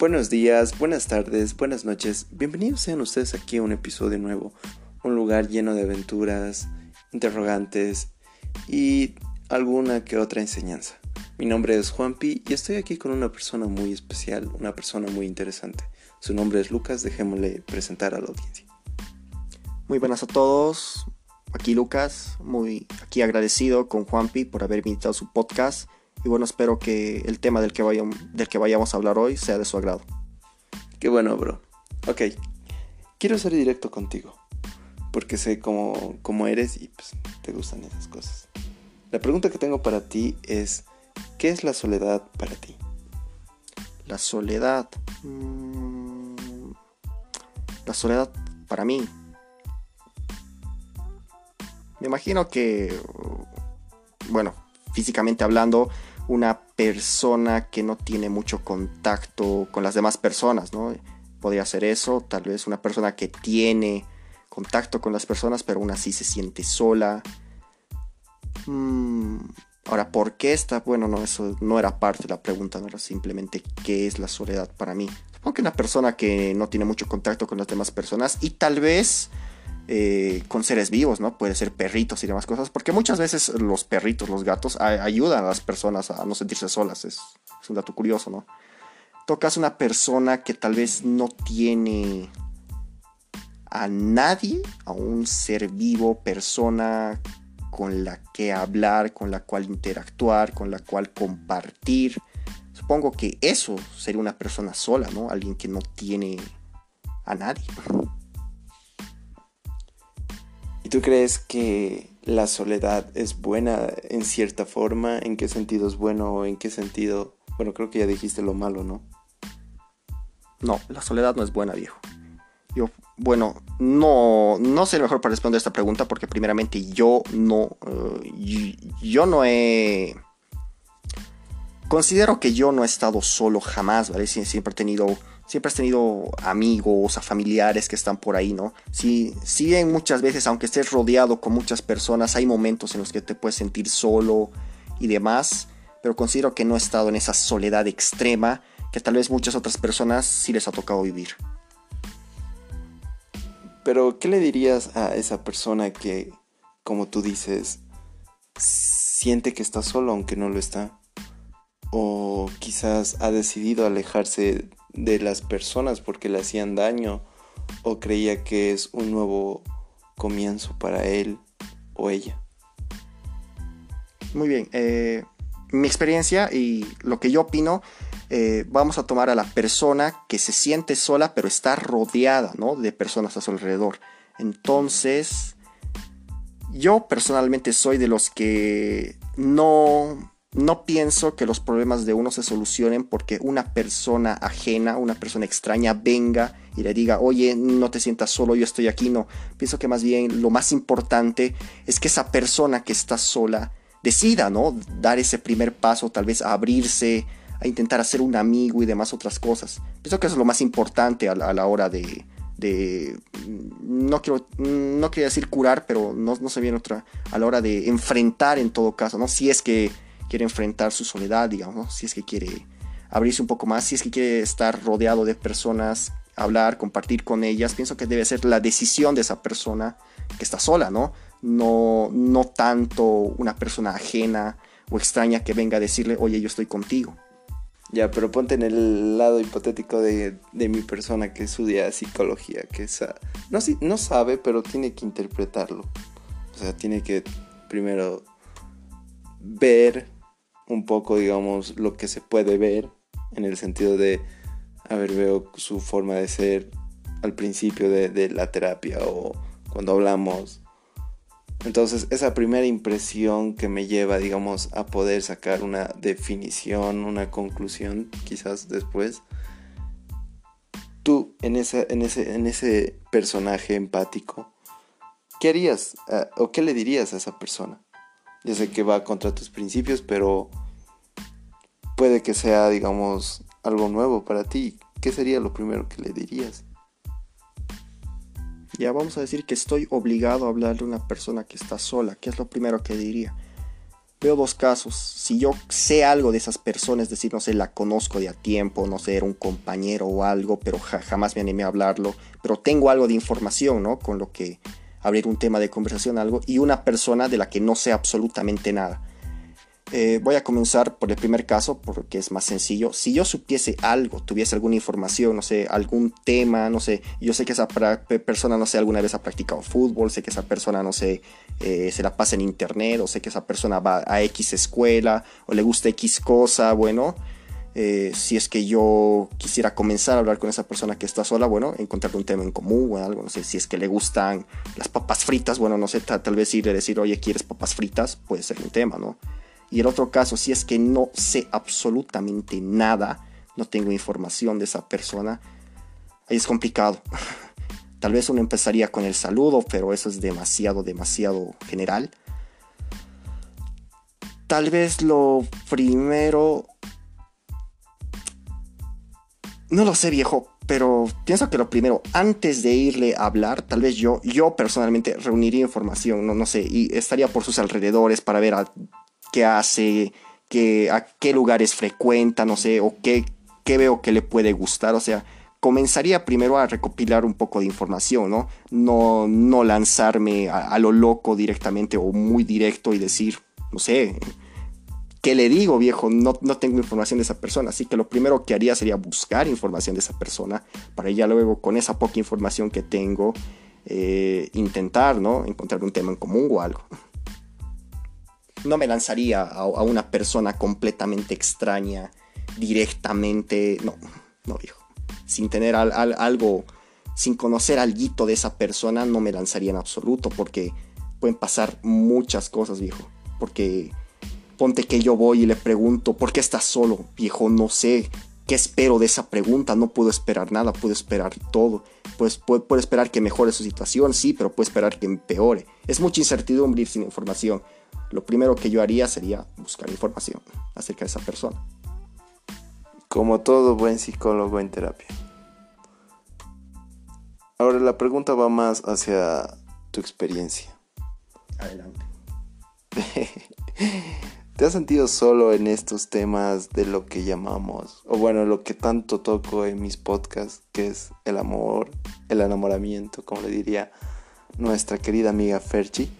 Buenos días, buenas tardes, buenas noches. Bienvenidos sean ustedes aquí a un episodio nuevo, un lugar lleno de aventuras, interrogantes y alguna que otra enseñanza. Mi nombre es Juanpi y estoy aquí con una persona muy especial, una persona muy interesante. Su nombre es Lucas, dejémosle presentar a la audiencia. Muy buenas a todos, aquí Lucas, muy aquí agradecido con Juanpi por haber invitado su podcast y bueno, espero que el tema del que, vayamos, del que vayamos a hablar hoy sea de su agrado. Qué bueno, bro. Ok, quiero ser directo contigo, porque sé cómo, cómo eres y pues, te gustan esas cosas. La pregunta que tengo para ti es, ¿qué es la soledad para ti? La soledad... Mm, la soledad para mí me imagino que, bueno, físicamente hablando, una persona que no tiene mucho contacto con las demás personas, ¿no? Podría ser eso, tal vez una persona que tiene contacto con las personas, pero aún así se siente sola. Mm, ahora, ¿por qué está? Bueno, no, eso no era parte de la pregunta, no era simplemente qué es la soledad para mí. Supongo que una persona que no tiene mucho contacto con las demás personas y tal vez eh, con seres vivos, ¿no? Puede ser perritos y demás cosas, porque muchas veces los perritos, los gatos, ayudan a las personas a no sentirse solas, es, un dato curioso, ¿no? Tocas una persona que tal vez no tiene a nadie, a un ser vivo, persona con la que hablar, con la cual interactuar, con la cual compartir. Supongo que eso sería una persona sola, ¿no? Alguien que no tiene a nadie. Tú crees que la soledad es buena en cierta forma? ¿En qué sentido es bueno o en qué sentido? Bueno, creo que ya dijiste lo malo, ¿no? No, la soledad no es buena, viejo. Yo, bueno, no, no sé mejor para responder esta pregunta porque primeramente yo no, eh, yo no he... Considero que yo no he estado solo jamás, ¿vale? Siempre he tenido siempre has tenido amigos, a familiares que están por ahí, ¿no? Si, si bien muchas veces, aunque estés rodeado con muchas personas, hay momentos en los que te puedes sentir solo y demás, pero considero que no he estado en esa soledad extrema que tal vez muchas otras personas sí les ha tocado vivir. Pero, ¿qué le dirías a esa persona que, como tú dices, siente que está solo aunque no lo está? O quizás ha decidido alejarse de las personas porque le hacían daño o creía que es un nuevo comienzo para él o ella. Muy bien, eh, mi experiencia y lo que yo opino, eh, vamos a tomar a la persona que se siente sola pero está rodeada ¿no? de personas a su alrededor. Entonces, yo personalmente soy de los que no no pienso que los problemas de uno se solucionen porque una persona ajena, una persona extraña venga y le diga, oye, no te sientas solo, yo estoy aquí. No, pienso que más bien lo más importante es que esa persona que está sola decida, ¿no? Dar ese primer paso, tal vez a abrirse, a intentar hacer un amigo y demás otras cosas. Pienso que eso es lo más importante a la, hora de, no quiero no quería decir curar pero no, no sé bien otra a la hora de enfrentar en todo caso no si es que quiere enfrentar su soledad, digamos, si es que quiere abrirse un poco más, si es que quiere estar rodeado de personas, hablar, compartir con ellas, pienso que debe ser la decisión de esa persona que está sola, ¿no? No, no tanto una persona ajena o extraña que venga a decirle, oye, yo estoy contigo. Ya, pero ponte en el lado hipotético de, mi persona que estudia psicología, que no, no sabe, pero tiene que interpretarlo. O sea, tiene que primero ver un poco, digamos, lo que se puede ver en el sentido de, a ver, veo su forma de ser al principio de, la terapia o cuando hablamos. Entonces, esa primera impresión que me lleva, digamos, a poder sacar una definición, una conclusión, quizás después, tú en ese, en ese, en ese personaje empático, ¿qué harías eh, o qué le dirías a esa persona? Ya sé que va contra tus principios, pero puede que sea, digamos, algo nuevo para ti. ¿Qué sería lo primero que le dirías? Ya vamos a decir que estoy obligado a hablarle a una persona que está sola. ¿Qué es lo primero que diría? veo dos casos. Si yo sé algo de esas personas, es decir, no sé, la conozco de a tiempo, no sé, era un compañero o algo, pero jamás me animé a hablarlo, pero tengo algo de información, ¿no? Con lo que abrir un tema de conversación, algo, y una persona de la que no sé absolutamente nada. Eh, voy a comenzar por el primer caso porque es más sencillo. Si yo supiese algo, tuviese alguna información, no sé, algún tema, no sé, yo sé que esa persona, no sé, alguna vez ha practicado fútbol, sé que esa persona, no sé, eh, se la pasa en internet, o sé que esa persona va a X escuela, o le gusta X cosa, bueno, eh, si es que yo quisiera comenzar a hablar con esa persona que está sola, bueno, encontrar un tema en común o algo, no sé, si es que le gustan las papas fritas, bueno, no sé, tal, tal vez irle a decir, oye, ¿quieres papas fritas? Puede ser un tema, ¿no? Y el otro caso, si es que no sé absolutamente nada, no tengo información de esa persona, ahí es complicado. Tal vez uno empezaría con el saludo, pero eso es demasiado, demasiado general. Tal vez lo primero... No lo sé viejo, pero pienso que lo primero, antes de irle a hablar, tal vez yo, yo personalmente reuniría información, no, no sé, y estaría por sus alrededores para ver a qué hace, qué, a qué lugares frecuenta, no sé, o qué, qué veo que le puede gustar, o sea, comenzaría primero a recopilar un poco de información, ¿no? No, no lanzarme a, lo loco directamente o muy directo y decir, no sé, ¿qué le digo, viejo? No, no tengo información de esa persona, así que lo primero que haría sería buscar información de esa persona para ya luego con esa poca información que tengo eh, intentar, ¿no? Encontrar un tema en común o algo no me lanzaría a, una persona completamente extraña directamente. No, no, viejo. Sin tener algo, sin conocer algo de esa persona, no me lanzaría en absoluto porque pueden pasar muchas cosas, viejo. Porque ponte que yo voy y le pregunto, ¿por qué estás solo? Viejo, no sé. ¿Qué espero de esa pregunta? No puedo esperar nada, puedo esperar todo. Pues puedo, puedo esperar que mejore su situación, sí, pero puedo esperar que empeore. Es mucha incertidumbre ir sin información lo primero que yo haría sería buscar información acerca de esa persona. Como todo buen psicólogo en terapia. Ahora la pregunta va más hacia tu experiencia. Adelante. ¿Te has sentido solo en estos temas de lo que llamamos, o bueno, lo que tanto toco en mis podcasts, que es el amor, el enamoramiento, como le diría nuestra querida amiga Ferchi?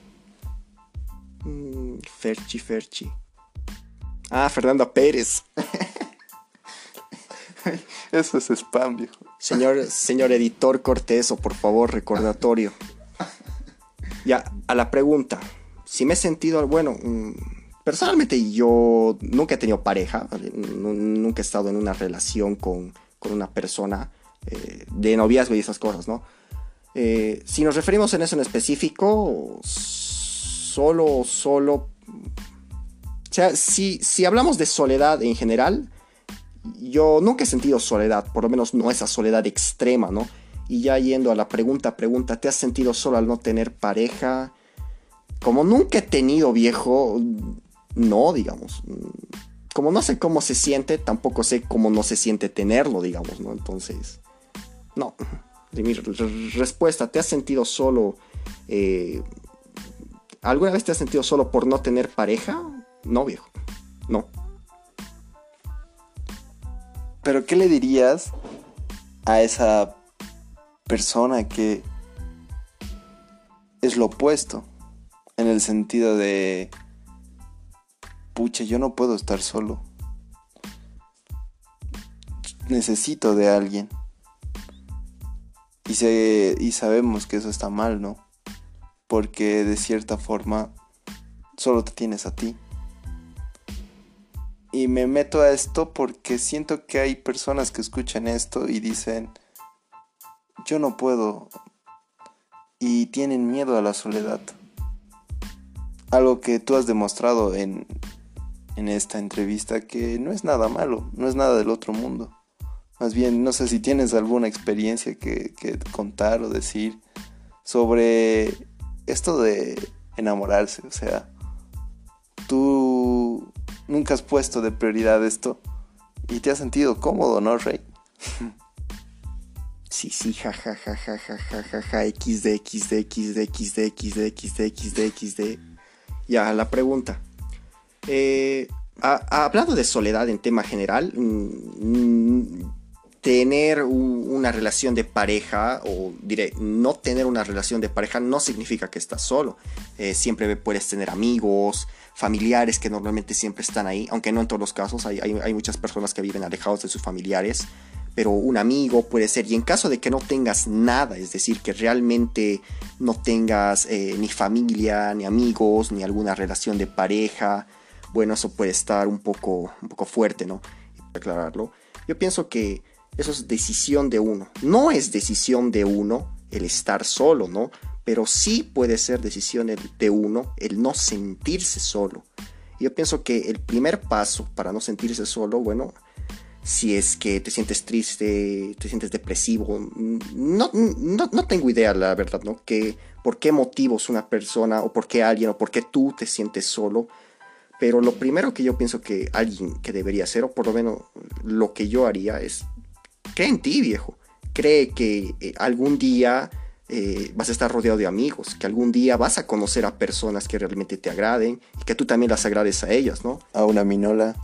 Mm, Ferchi, Ferchi. Ah, Fernanda Pérez. Eso es spam, viejo. Señor, señor editor Cortés, o por favor, recordatorio. Ya, a la pregunta. Si me he sentido, bueno, mm, personalmente yo nunca he tenido pareja, nunca he estado en una relación con, una persona eh, de noviazgo y esas cosas, ¿no? Eh, si nos referimos en eso en específico, solo, solo... O sea, si, si hablamos de soledad en general, yo nunca he sentido soledad, por lo menos no esa soledad extrema, ¿no? Y ya yendo a la pregunta, pregunta, ¿te has sentido solo al no tener pareja? Como nunca he tenido viejo, no, digamos. Como no sé cómo se siente, tampoco sé cómo no se siente tenerlo, digamos, ¿no? Entonces, no. Mi respuesta, ¿te has sentido solo eh, ¿Alguna vez te has sentido solo por no tener pareja? No, viejo. No. Pero ¿qué le dirías a esa persona que es lo opuesto? En el sentido de, yo no puedo estar solo. Necesito de alguien. Y, se, y sabemos que eso está mal, ¿no? porque de cierta forma solo te tienes a ti. Y me meto a esto porque siento que hay personas que escuchan esto y dicen, yo no puedo. Y tienen miedo a la soledad. Algo que tú has demostrado en, en esta entrevista que no es nada malo, no es nada del otro mundo. Más bien, no sé si tienes alguna experiencia que, contar o decir sobre esto de enamorarse, o sea, tú nunca has puesto de prioridad esto y te has sentido cómodo, ¿no, Rey? Sí, sí, ja, ja, ja, ja, ja, ja, ja, ja, XD, XD, XD, XD, XD, XD, XD, XD. Ya, la pregunta. Eh, hablando de soledad en tema general, mm, tener una relación de pareja, o diré, no tener una relación de pareja no significa que estás solo. Eh, siempre puedes tener amigos, familiares que normalmente siempre están ahí, aunque no en todos los casos, hay, hay, muchas personas que viven alejados de sus familiares, pero un amigo puede ser, y en caso de que no tengas nada, es decir, que realmente no tengas eh, ni familia, ni amigos, ni alguna relación de pareja, bueno, eso puede estar un poco, un poco fuerte, ¿no? Aclararlo. Yo pienso que eso es decisión de uno. No es decisión de uno el estar solo, ¿no? Pero sí puede ser decisión de uno el no sentirse solo. Yo pienso que el primer paso para no sentirse solo, bueno, si es que te sientes triste, te sientes depresivo, no, no, tengo idea, la verdad, ¿no? Que por qué motivos una persona o por qué alguien o por qué tú te sientes solo. Pero lo primero que yo pienso que alguien que debería hacer, o por lo menos lo que yo haría, es cree en ti, viejo. Cree que eh, algún día eh, vas a estar rodeado de amigos, que algún día vas a conocer a personas que realmente te agraden y que tú también las agrades a ellas, ¿no? A una minola.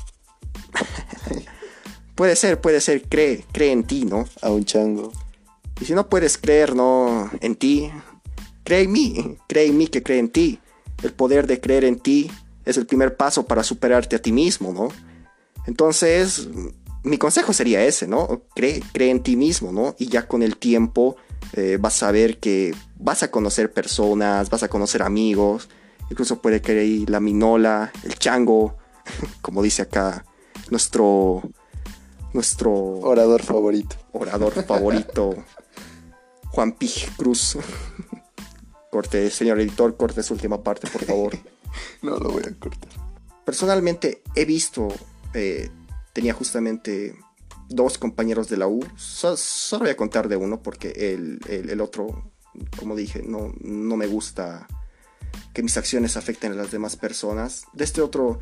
puede ser, puede ser, cree, cree en ti, ¿no? A un chango. Y si no puedes creer, ¿no? En ti, cree en mí, cree en mí que cree en ti. El poder de creer en ti es el primer paso para superarte a ti mismo, ¿no? Entonces, mi consejo sería ese, ¿no? Cree, cree en ti mismo, ¿no? Y ya con el tiempo eh, vas a ver que vas a conocer personas, vas a conocer amigos, incluso puede que la minola, el chango, como dice acá nuestro nuestro orador favorito. Orador favorito, Juan Pij Cruz. Corte, señor editor, corte su última parte, por favor. no lo voy a cortar. Personalmente he visto eh, tenía justamente dos compañeros de la U. solo voy a contar de uno porque el, otro, como dije, no, no me gusta que mis acciones afecten a las demás personas. De este otro,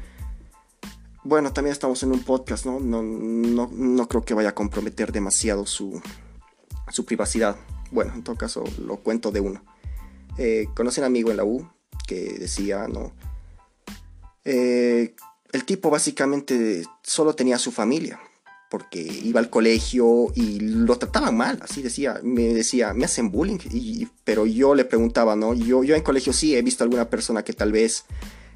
bueno, también estamos en un podcast, ¿no? No, no, creo que vaya a comprometer demasiado su, su privacidad. Bueno, en todo caso, lo cuento de uno. Eh, conocí un amigo en la U que decía, ¿no? Eh, el tipo básicamente solo tenía su familia, porque iba al colegio y lo trataban mal, así decía, me decía, me hacen bullying, y, pero yo le preguntaba, ¿no? Yo, yo en colegio sí he visto alguna persona que tal vez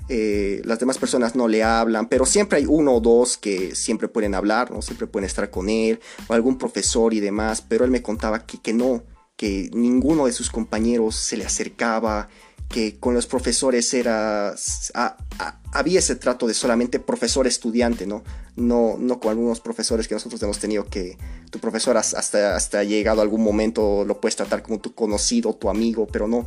eh, las demás personas no le hablan, pero siempre hay uno o dos que siempre pueden hablar, ¿no? Siempre pueden estar con él, o algún profesor y demás, pero él me contaba que, que no, que ninguno de sus compañeros se le acercaba, que con los profesores era había ese trato de solamente profesor-estudiante, ¿no? ¿no? No con algunos profesores que nosotros hemos tenido que tu profesor hasta, hasta llegado a algún momento lo puedes tratar como tu conocido, tu amigo, pero no.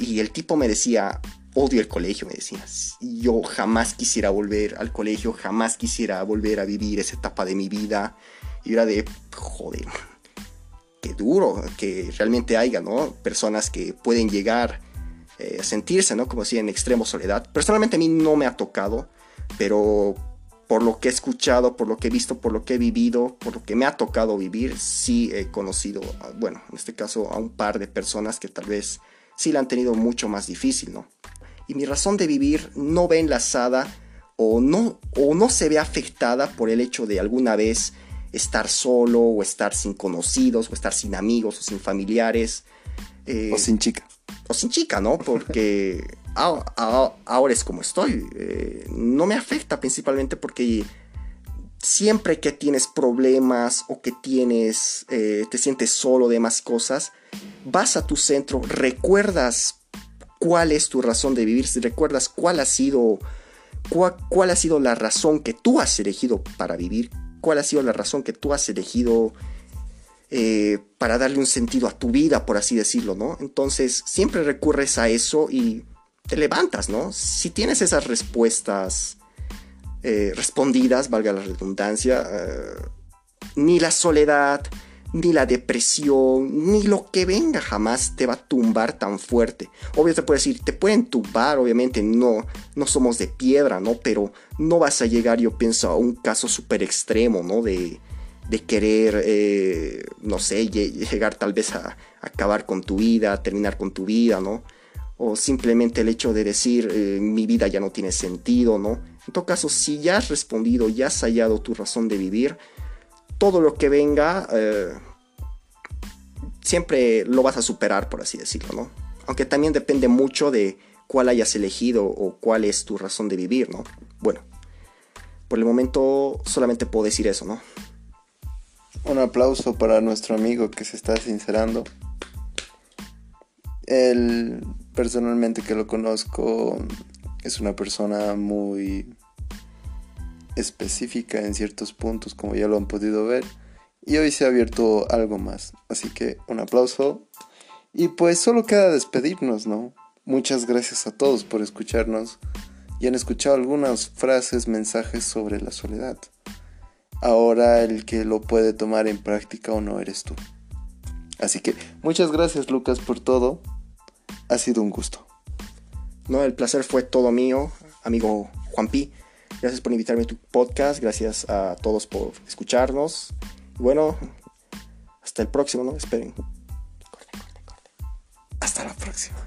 Y el tipo me decía, odio el colegio, me decía. Yo jamás quisiera volver al colegio, jamás quisiera volver a vivir esa etapa de mi vida. Y era de, joder, duro que realmente haya, ¿no? Personas que pueden llegar eh, sentirse, ¿no? Como si en extremo soledad. Personalmente a mí no me ha tocado, pero por lo que he escuchado, por lo que he visto, por lo que he vivido, por lo que me ha tocado vivir, sí he conocido, bueno, en este caso a un par de personas que tal vez sí la han tenido mucho más difícil, ¿no? Y mi razón de vivir no ve enlazada o no, o no se ve afectada por el hecho de alguna vez estar solo o estar sin conocidos o estar sin amigos o sin familiares. Eh, o sin chica o sin chica, ¿no? Porque ahora es como estoy. Eh, no me afecta principalmente porque siempre que tienes problemas o que tienes, eh, te sientes solo de más cosas, vas a tu centro, recuerdas cuál es tu razón de vivir, recuerdas cuál ha sido, cuál ha sido la razón que tú has elegido para vivir, cuál ha sido la razón que tú has elegido eh, para darle un sentido a tu vida, por así decirlo, ¿no? Entonces siempre recurres a eso y te levantas, ¿no? Si tienes esas respuestas eh, respondidas, valga la redundancia, eh, ni la soledad, ni la depresión, ni lo que venga jamás te va a tumbar tan fuerte. Obvio te puedo decir, te pueden tumbar, obviamente no, no somos de piedra, ¿no? Pero no vas a llegar, yo pienso, a un caso súper extremo, ¿no? De, de querer, eh, no sé, llegar tal vez a, acabar con tu vida, terminar con tu vida, ¿no? O simplemente el hecho de decir, eh, mi vida ya no tiene sentido, ¿no? En todo caso, si ya has respondido, ya has hallado tu razón de vivir, todo lo que venga, eh, siempre lo vas a superar, por así decirlo, ¿no? Aunque también depende mucho de cuál hayas elegido o cuál es tu razón de vivir, ¿no? Bueno, por el momento solamente puedo decir eso, ¿no? Un aplauso para nuestro amigo que se está sincerando. Él, personalmente que lo conozco, es una persona muy específica en ciertos puntos, como ya lo han podido ver. Y hoy se ha abierto algo más. Así que un aplauso. Y pues solo queda despedirnos, ¿no? Muchas gracias a todos por escucharnos y han escuchado algunas frases, mensajes sobre la soledad. Ahora el que lo puede tomar en práctica o no eres tú. Así que muchas gracias Lucas por todo. Ha sido un gusto. No, el placer fue todo mío, amigo Juan Pi. Gracias por invitarme a tu podcast, gracias a todos por escucharnos. Bueno, hasta el próximo, ¿no? Esperen. Hasta la próxima.